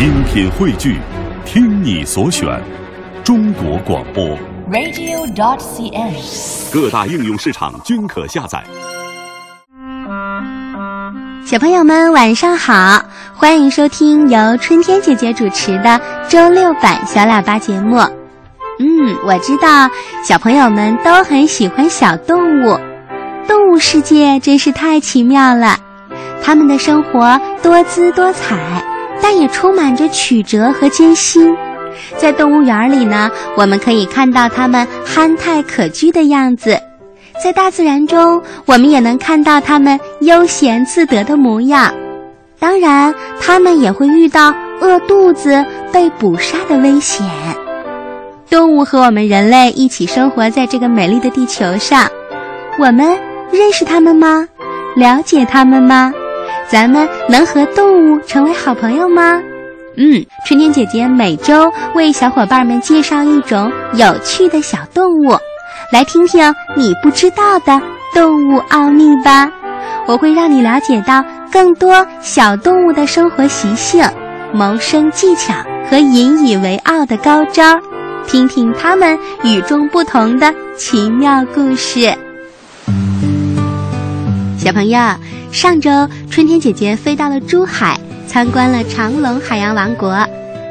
精品汇聚，听你所选，中国广播。radio.dot.cn，。各大应用市场均可下载。小朋友们晚上好，欢迎收听由春天姐姐主持的周六版小喇叭节目。嗯，我知道小朋友们都很喜欢小动物，动物世界真是太奇妙了。他们的生活多姿多彩，但也充满着曲折和艰辛。在动物园里呢，我们可以看到它们憨态可掬的样子；在大自然中，我们也能看到它们悠闲自得的模样。当然，它们也会遇到饿肚子、被捕杀的危险。动物和我们人类一起生活在这个美丽的地球上，我们认识它们吗？了解它们吗？咱们能和动物成为好朋友吗？嗯，春天姐姐每周为小伙伴们介绍一种有趣的小动物，来听听你不知道的动物奥秘吧。我会让你了解到更多小动物的生活习性、谋生技巧和引以为傲的高招，听听它们与众不同的奇妙故事。小朋友，上周春天姐姐飞到了珠海。参观了长隆海洋王国，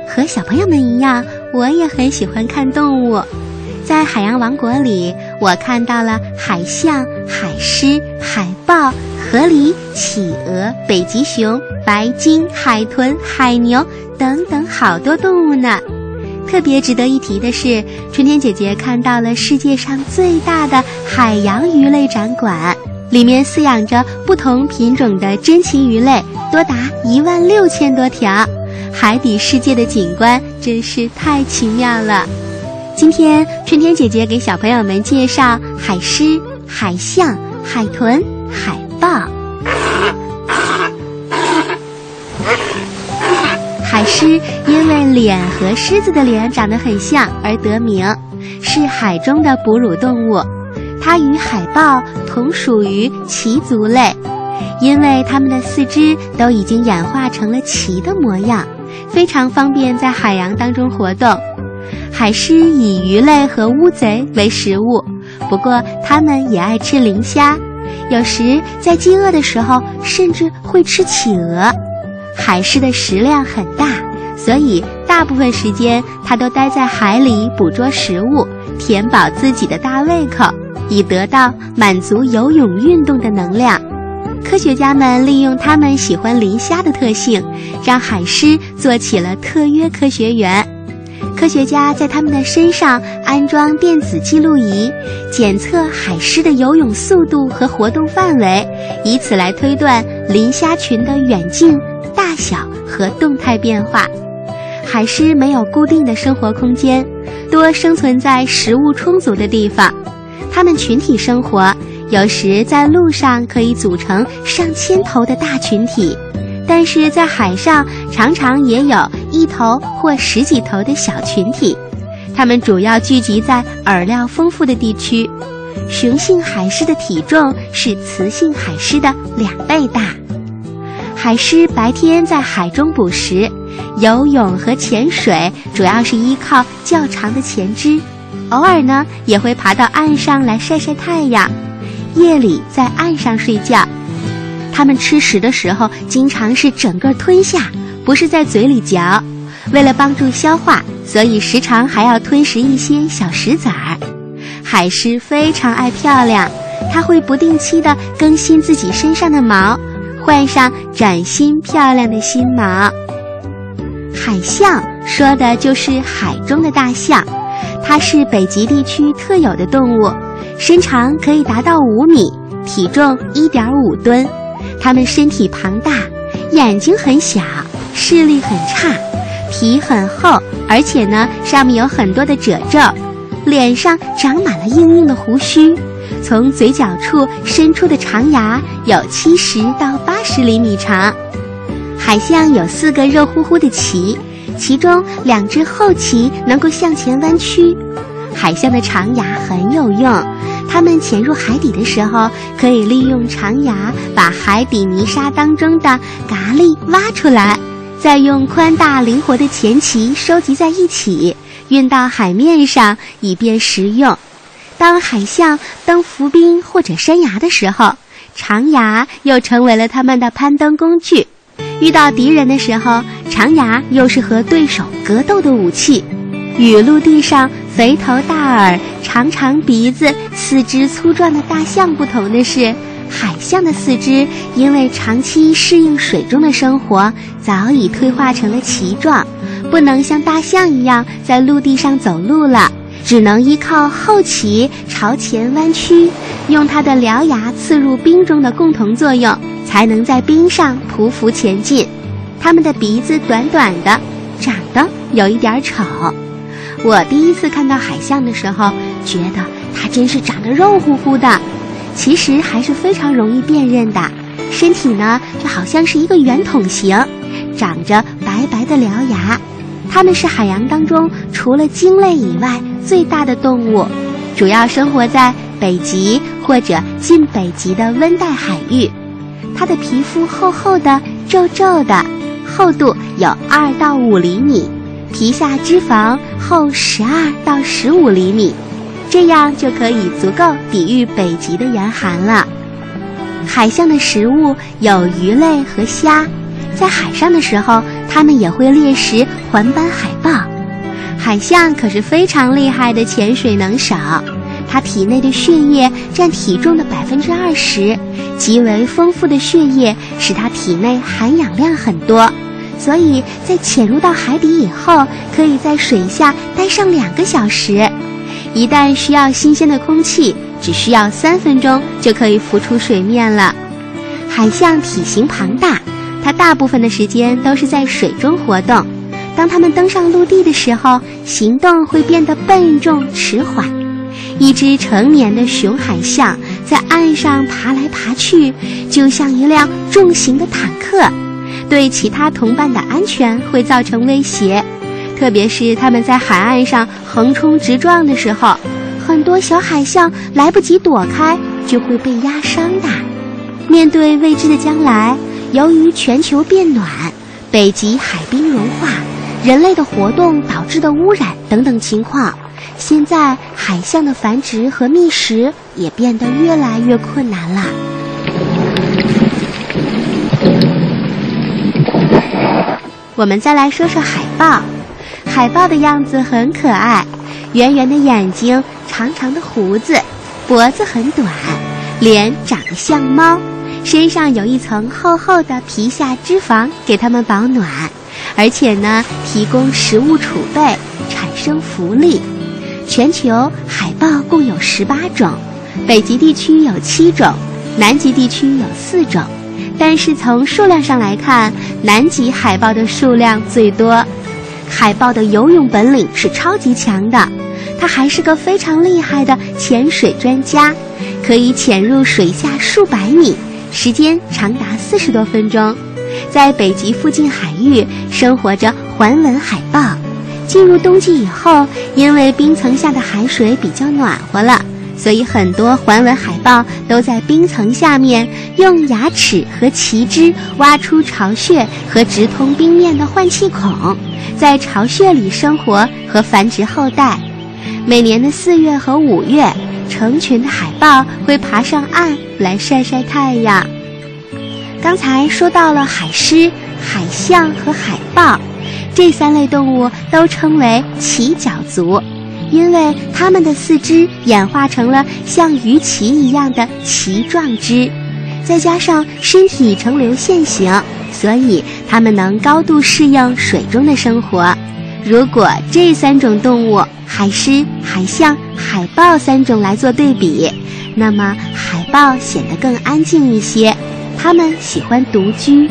和小朋友们一样，我也很喜欢看动物。在海洋王国里，我看到了海象、海狮、海豹、河狸、企鹅、北极熊、白鲸、海豚、海牛等等好多动物呢。特别值得一提的是，春天姐姐看到了世界上最大的海洋鱼类展馆。里面饲养着不同品种的珍禽鱼类，多达一万六千多条。海底世界的景观真是太奇妙了。今天春天姐姐给小朋友们介绍海狮、海象、海豚、海豹。海狮因为脸和狮子的脸长得很像而得名，是海中的哺乳动物。它与海豹同属于鳍足类，因为它们的四肢都已经演化成了鳍的模样，非常方便在海洋当中活动。海狮以鱼类和乌贼为食物，不过它们也爱吃磷虾，有时在饥饿的时候甚至会吃企鹅。海狮的食量很大，所以大部分时间它都待在海里捕捉食物，填饱自己的大胃口。以得到满足游泳运动的能量。科学家们利用它们喜欢磷虾的特性，让海狮做起了特约科学员。科学家在它们的身上安装电子记录仪，检测海狮的游泳速度和活动范围，以此来推断磷虾群的远近、大小和动态变化。海狮没有固定的生活空间，多生存在食物充足的地方。它们群体生活，有时在路上可以组成上千头的大群体，但是在海上常常也有一头或十几头的小群体。它们主要聚集在饵料丰富的地区。雄性海狮的体重是雌性海狮的两倍大。海狮白天在海中捕食，游泳和潜水主要是依靠较长的前肢。偶尔呢，也会爬到岸上来晒晒太阳，夜里在岸上睡觉。它们吃食的时候，经常是整个吞下，不是在嘴里嚼。为了帮助消化，所以时常还要吞食一些小石子儿。海狮非常爱漂亮，它会不定期的更新自己身上的毛，换上崭新漂亮的新毛。海象说的就是海中的大象。它是北极地区特有的动物，身长可以达到五米，体重一点五吨。它们身体庞大，眼睛很小，视力很差，皮很厚，而且呢上面有很多的褶皱，脸上长满了硬硬的胡须，从嘴角处伸出的长牙有七十到八十厘米长。海象有四个热乎乎的鳍。其中两只后鳍能够向前弯曲，海象的长牙很有用。它们潜入海底的时候，可以利用长牙把海底泥沙当中的蛤蜊挖出来，再用宽大灵活的前鳍收集在一起，运到海面上以便食用。当海象登浮冰或者山崖的时候，长牙又成为了它们的攀登工具。遇到敌人的时候，长牙又是和对手格斗的武器。与陆地上肥头大耳、长长鼻子、四肢粗壮的大象不同的是，海象的四肢因为长期适应水中的生活，早已退化成了鳍状，不能像大象一样在陆地上走路了，只能依靠后鳍朝前弯曲，用它的獠牙刺入冰中的共同作用，才能在冰上匍匐前进。它们的鼻子短短的，长得有一点丑。我第一次看到海象的时候，觉得它真是长得肉乎乎的，其实还是非常容易辨认的。身体呢，就好像是一个圆筒形，长着白白的獠牙。它们是海洋当中除了鲸类以外最大的动物，主要生活在北极或者近北极的温带海域。它的皮肤厚厚的、皱皱的，厚度有二到五厘米。皮下脂肪厚十二到十五厘米，这样就可以足够抵御北极的严寒了。海象的食物有鱼类和虾，在海上的时候，它们也会猎食环斑海豹。海象可是非常厉害的潜水能手，它体内的血液占体重的百分之二十，极为丰富的血液使它体内含氧量很多。所以在潜入到海底以后，可以在水下待上两个小时。一旦需要新鲜的空气，只需要三分钟就可以浮出水面了。海象体型庞大，它大部分的时间都是在水中活动。当它们登上陆地的时候，行动会变得笨重迟缓。一只成年的雄海象在岸上爬来爬去，就像一辆重型的坦克。对其他同伴的安全会造成威胁，特别是他们在海岸上横冲直撞的时候，很多小海象来不及躲开就会被压伤的。面对未知的将来，由于全球变暖、北极海冰融化、人类的活动导致的污染等等情况，现在海象的繁殖和觅食也变得越来越困难了。我们再来说说海豹。海豹的样子很可爱，圆圆的眼睛，长长的胡子，脖子很短，脸长得像猫，身上有一层厚厚的皮下脂肪给它们保暖，而且呢，提供食物储备，产生浮力。全球海豹共有十八种，北极地区有七种，南极地区有四种。但是从数量上来看，南极海豹的数量最多。海豹的游泳本领是超级强的，它还是个非常厉害的潜水专家，可以潜入水下数百米，时间长达四十多分钟。在北极附近海域生活着环纹海豹。进入冬季以后，因为冰层下的海水比较暖和了。所以，很多环纹海豹都在冰层下面用牙齿和鳍肢挖出巢穴和直通冰面的换气孔，在巢穴里生活和繁殖后代。每年的四月和五月，成群的海豹会爬上岸来晒晒太阳。刚才说到了海狮、海象和海豹，这三类动物都称为鳍脚族。因为它们的四肢演化成了像鱼鳍一样的鳍状肢，再加上身体呈流线型，所以它们能高度适应水中的生活。如果这三种动物——海狮、海象、海豹三种来做对比，那么海豹显得更安静一些，它们喜欢独居。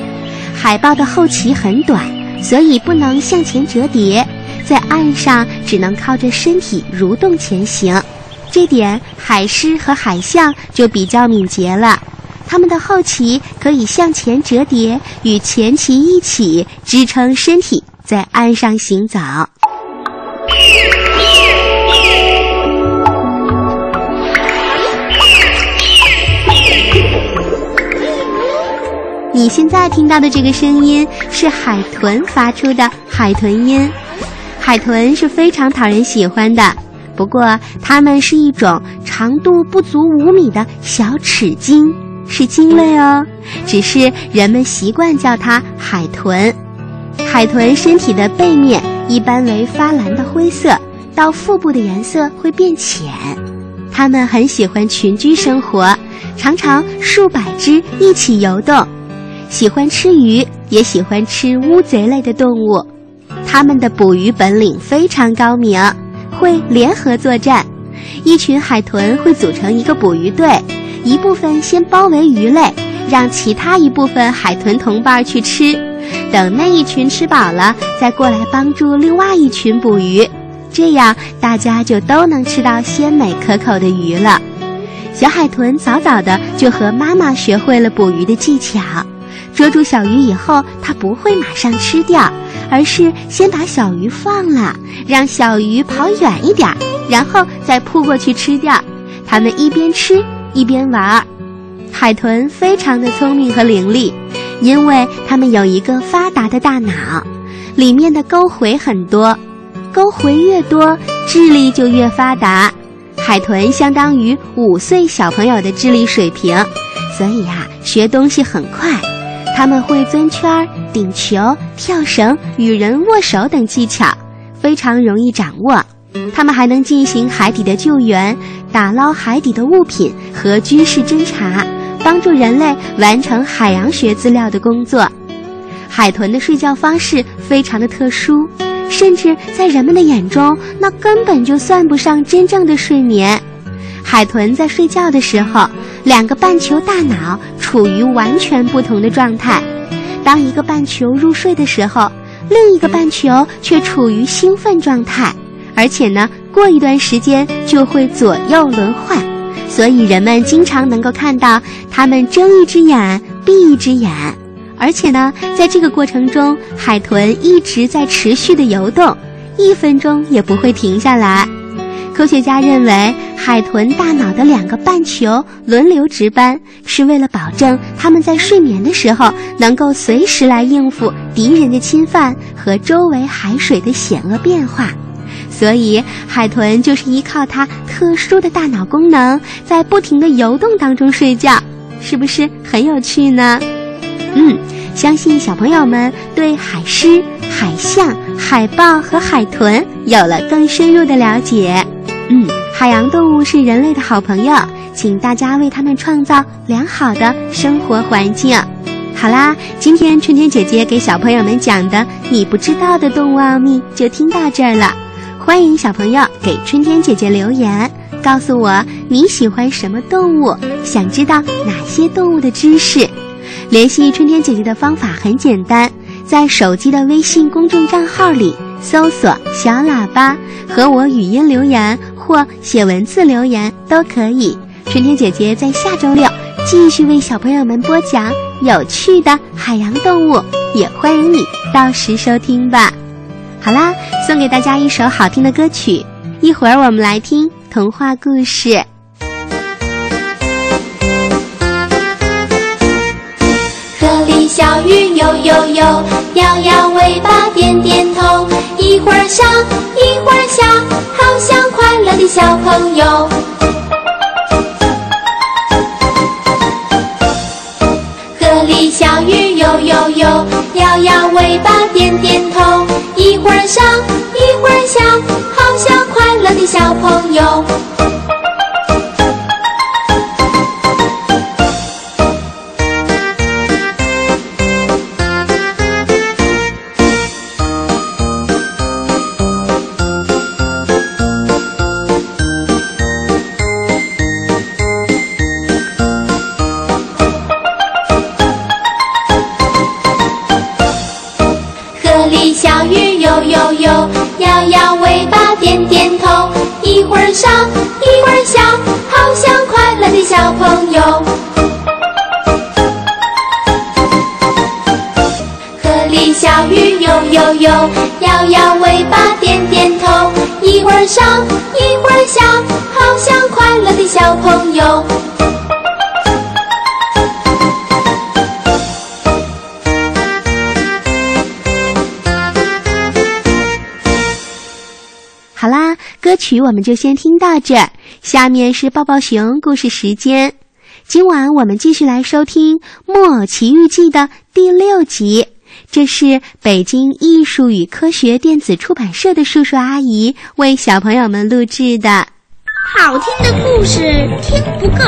海豹的后鳍很短，所以不能向前折叠。在岸上只能靠着身体蠕动前行，这点海狮和海象就比较敏捷了。它们的后鳍可以向前折叠，与前鳍一起支撑身体在岸上行走。你现在听到的这个声音是海豚发出的海豚音。海豚是非常讨人喜欢的，不过它们是一种长度不足五米的小齿鲸，是鲸类哦。只是人们习惯叫它海豚。海豚身体的背面一般为发蓝的灰色，到腹部的颜色会变浅。它们很喜欢群居生活，常常数百只一起游动，喜欢吃鱼，也喜欢吃乌贼类的动物。它们的捕鱼本领非常高明，会联合作战。一群海豚会组成一个捕鱼队，一部分先包围鱼类，让其他一部分海豚同伴去吃，等那一群吃饱了，再过来帮助另外一群捕鱼。这样，大家就都能吃到鲜美可口的鱼了。小海豚早早的就和妈妈学会了捕鱼的技巧。捉住小鱼以后，它不会马上吃掉，而是先把小鱼放了，让小鱼跑远一点，然后再扑过去吃掉。它们一边吃一边玩儿。海豚非常的聪明和伶俐，因为它们有一个发达的大脑，里面的沟回很多。沟回越多，智力就越发达。海豚相当于五岁小朋友的智力水平，所以呀，学东西很快。他们会钻圈、顶球、跳绳、与人握手等技巧，非常容易掌握。他们还能进行海底的救援，打捞海底的物品和军事侦察，帮助人类完成海洋学资料的工作。海豚的睡觉方式非常的特殊。甚至在人们的眼中，那根本就算不上真正的睡眠。海豚在睡觉的时候，两个半球大脑处于完全不同的状态。当一个半球入睡的时候，另一个半球却处于兴奋状态，而且呢，过一段时间就会左右轮换。所以人们经常能够看到它们睁一只眼闭一只眼。而且呢，在这个过程中，海豚一直在持续的游动，一分钟也不会停下来。科学家认为，海豚大脑的两个半球轮流值班，是为了保证它们在睡眠的时候能够随时来应付敌人的侵犯和周围海水的险恶变化。所以，海豚就是依靠它特殊的大脑功能，在不停的游动当中睡觉，是不是很有趣呢？嗯，相信小朋友们对海狮、海象、海豹和海豚有了更深入的了解。嗯，海洋动物是人类的好朋友，请大家为它们创造良好的生活环境。好啦，今天春天姐姐给小朋友们讲的你不知道的动物奥秘就听到这儿了。欢迎小朋友给春天姐姐留言，告诉我你喜欢什么动物，想知道哪些动物的知识。联系春天姐姐的方法很简单，在手机的微信公众账号里搜索“小喇叭”，和我语音留言或写文字留言都可以。春天姐姐在下周六继续为小朋友们播讲有趣的海洋动物，也欢迎你到时收听吧。好啦，送给大家一首好听的歌曲，一会儿我们来听童话故事。小鱼游游游，摇摇尾巴，点点头，一会儿笑，一会儿笑，好像快乐的小朋友。河里小鱼游游游，摇摇尾巴，点点头，一会儿笑，一会儿笑，好像快乐的小朋友。一会儿笑好像快乐的小朋友。河里小鱼游游游摇摇尾巴点点头。一会儿笑一会儿笑好像快乐的小朋友。曲我们就先听到这儿。下面是抱抱熊故事时间，今晚我们继续来收听《木偶奇遇记》的第六集。这是北京艺术与科学电子出版社的叔叔阿姨为小朋友们录制的。好听的故事听不够，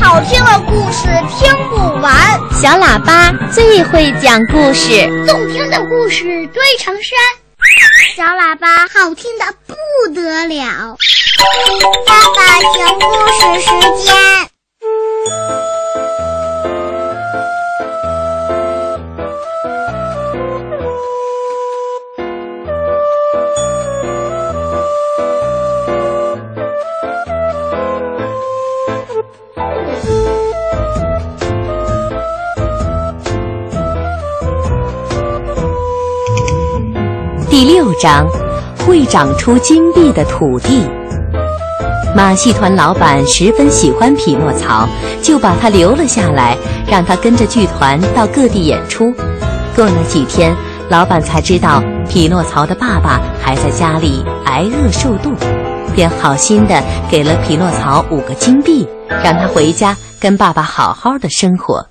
好听的故事听不完。小喇叭最会讲故事，动听的故事堆成山。小喇叭好听的不得了。爸爸讲故事时间。第六章，会长出金币的土地。马戏团老板十分喜欢匹诺曹，就把他留了下来，让他跟着剧团到各地演出。过了几天，老板才知道匹诺曹的爸爸还在家里挨饿受冻，便好心的给了匹诺曹五个金币，让他回家跟爸爸好好的生活。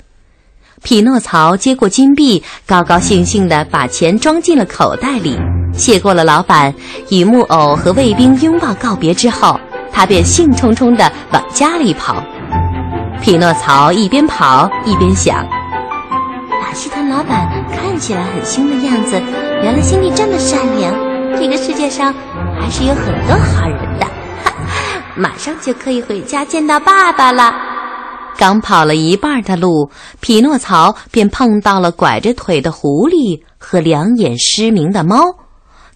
匹诺曹接过金币，高高兴兴地把钱装进了口袋里。谢过了老板，与木偶和卫兵拥抱告别之后，他便兴冲冲地往家里跑。匹诺曹一边跑一边想：马戏团老板看起来很凶的样子，原来心里这么善良。这个世界上还是有很多好人的，哈，马上就可以回家见到爸爸了。刚跑了一半的路，匹诺曹便碰到了拐着腿的狐狸和两眼失明的猫。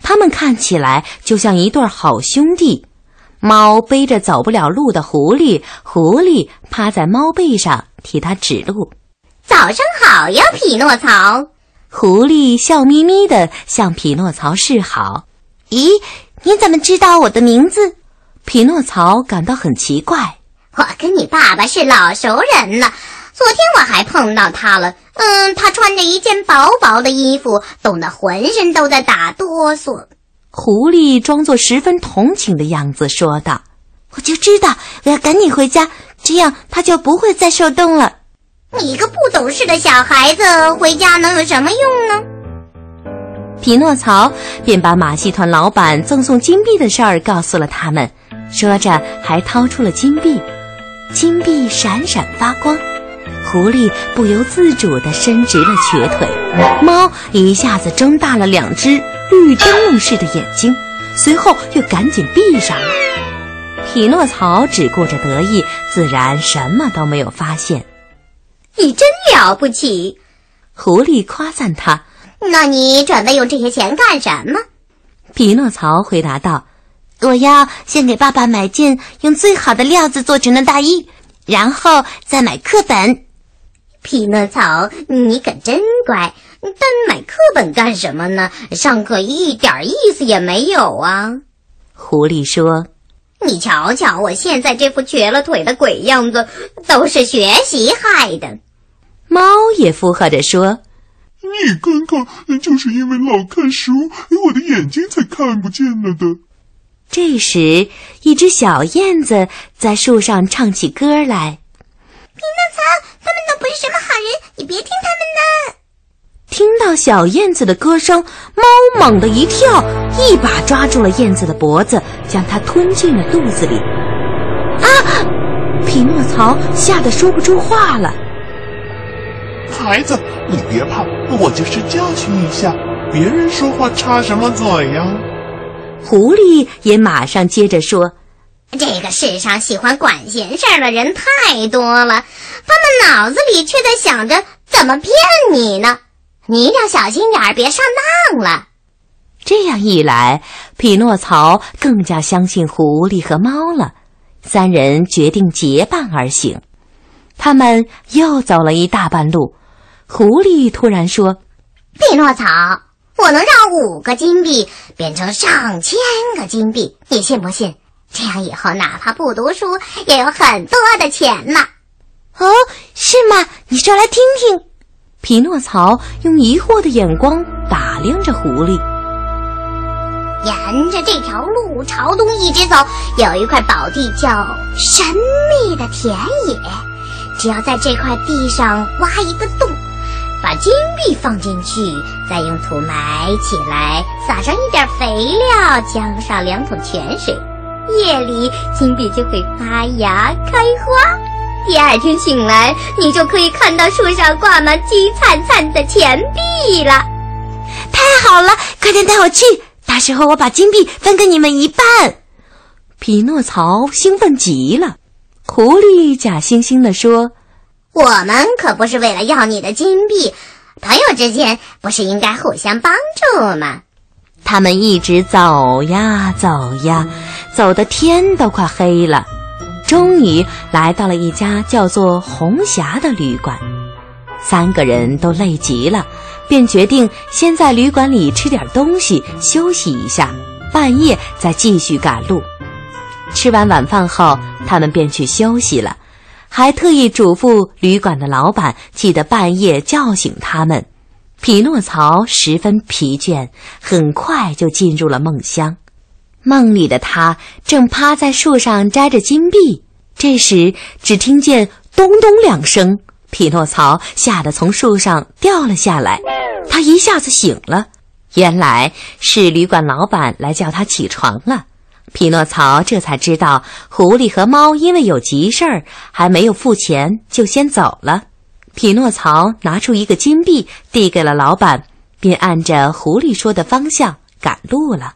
他们看起来就像一对好兄弟。猫背着走不了路的狐狸，狐狸趴在猫背上替它指路。早上好呀，匹诺曹！狐狸笑眯眯地向匹诺曹示好。咦，你怎么知道我的名字？匹诺曹感到很奇怪。我跟你爸爸是老熟人了，昨天我还碰到他了。嗯，他穿着一件薄薄的衣服，冻得浑身都在打哆嗦。狐狸装作十分同情的样子说道：“我就知道，我要赶紧回家，这样他就不会再受冻了。你个不懂事的小孩子，回家能有什么用呢？”匹诺曹便把马戏团老板赠送金币的事儿告诉了他们，说着还掏出了金币。金币闪闪发光，狐狸不由自主地伸直了瘸腿，猫一下子睁大了两只绿灯笼似的眼睛，随后又赶紧闭上了。匹诺曹只顾着得意，自然什么都没有发现。你真了不起，狐狸夸赞他。那你准备用这些钱干什么？匹诺曹回答道。我要先给爸爸买件用最好的料子做成的大衣，然后再买课本。匹诺曹，你可真乖，但买课本干什么呢？上课一点意思也没有啊！狐狸说：“你瞧瞧，我现在这副瘸了腿的鬼样子，都是学习害的。”猫也附和着说：“你看看，就是因为老看书，我的眼睛才看不见了的。”这时，一只小燕子在树上唱起歌来。匹诺曹，他们都不是什么好人，你别听他们的。听到小燕子的歌声，猫猛地一跳，一把抓住了燕子的脖子，将它吞进了肚子里。啊！匹诺曹吓得说不出话了。孩子，你别怕，我就是教训一下，别人说话插什么嘴呀？狐狸也马上接着说：“这个世上喜欢管闲事的人太多了，他们脑子里却在想着怎么骗你呢。你要小心点儿，别上当了。”这样一来，匹诺曹更加相信狐狸和猫了。三人决定结伴而行。他们又走了一大半路，狐狸突然说：“匹诺曹。”我能让五个金币变成上千个金币，你信不信？这样以后哪怕不读书，也有很多的钱呢。哦，是吗？你说来听听。匹诺曹用疑惑的眼光打量着狐狸。沿着这条路朝东一直走，有一块宝地叫神秘的田野。只要在这块地上挖一个洞，把金币放进去，再用土埋起来，撒上一点肥料，浇上两桶泉水，夜里金币就会发芽开花。第二天醒来，你就可以看到树上挂满金灿灿的钱币了。太好了，快点带我去！到时候我把金币分给你们一半。匹诺曹兴奋极了。狐狸假惺惺地说：“我们可不是为了要你的金币，朋友之间不是应该互相帮助吗？”他们一直走呀走呀，走的天都快黑了，终于来到了一家叫做红霞的旅馆。三个人都累极了。便决定先在旅馆里吃点东西，休息一下，半夜再继续赶路。吃完晚饭后，他们便去休息了，还特意嘱咐旅馆的老板，记得半夜叫醒他们。匹诺曹十分疲倦，很快就进入了梦乡。梦里的他正趴在树上摘着金币，这时只听见咚咚两声。匹诺曹吓得从树上掉了下来，他一下子醒了，原来是旅馆老板来叫他起床了。匹诺曹这才知道，狐狸和猫因为有急事儿，还没有付钱就先走了。匹诺曹拿出一个金币递给了老板，便按着狐狸说的方向赶路了。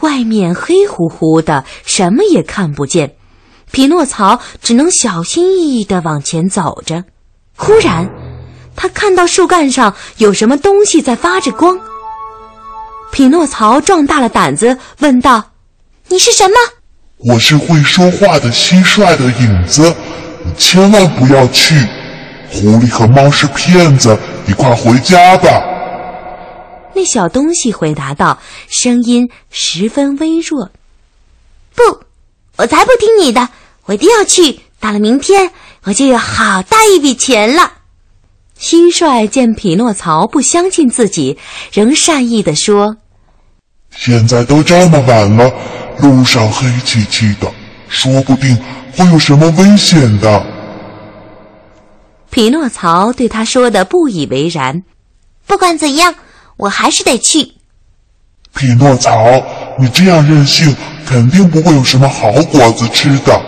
外面黑乎乎的，什么也看不见，匹诺曹只能小心翼翼地往前走着。忽然，他看到树干上有什么东西在发着光。匹诺曹壮大了胆子问道：“你是什么？”“我是会说话的蟋蟀的影子，你千万不要去。狐狸和猫是骗子，你快回家吧。”那小东西回答道，声音十分微弱：“不，我才不听你的，我一定要去。到了明天。”我就有好大一笔钱了。蟋蟀见匹诺曹不相信自己，仍善意地说：“现在都这么晚了，路上黑漆漆的，说不定会有什么危险的。”匹诺曹对他说的不以为然。不管怎样，我还是得去。匹诺曹，你这样任性，肯定不会有什么好果子吃的。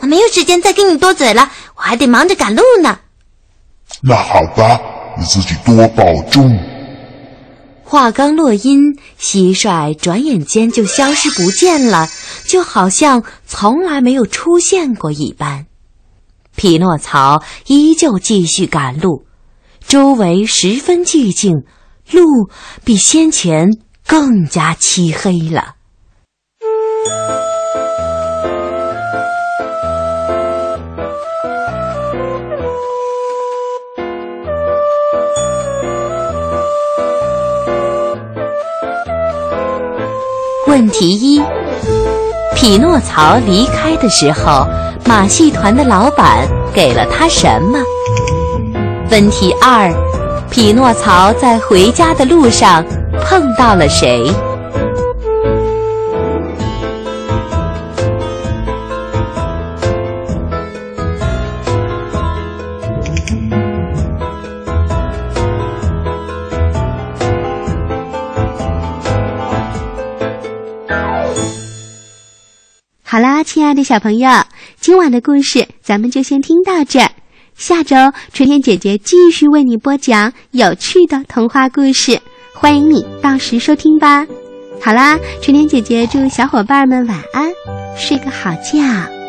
我没有时间再跟你多嘴了，我还得忙着赶路呢。那好吧，你自己多保重。话刚落音，蟋蟀转眼间就消失不见了，就好像从来没有出现过一般。匹诺曹依旧继续赶路，周围十分寂静，路比先前更加漆黑了。问题一：匹诺曹离开的时候，马戏团的老板给了他什么？问题二：匹诺曹在回家的路上碰到了谁？好啦，亲爱的小朋友，今晚的故事咱们就先听到这儿。下周春天姐姐继续为你播讲有趣的童话故事，欢迎你到时收听吧。好啦，春天姐姐祝小伙伴们晚安，睡个好觉。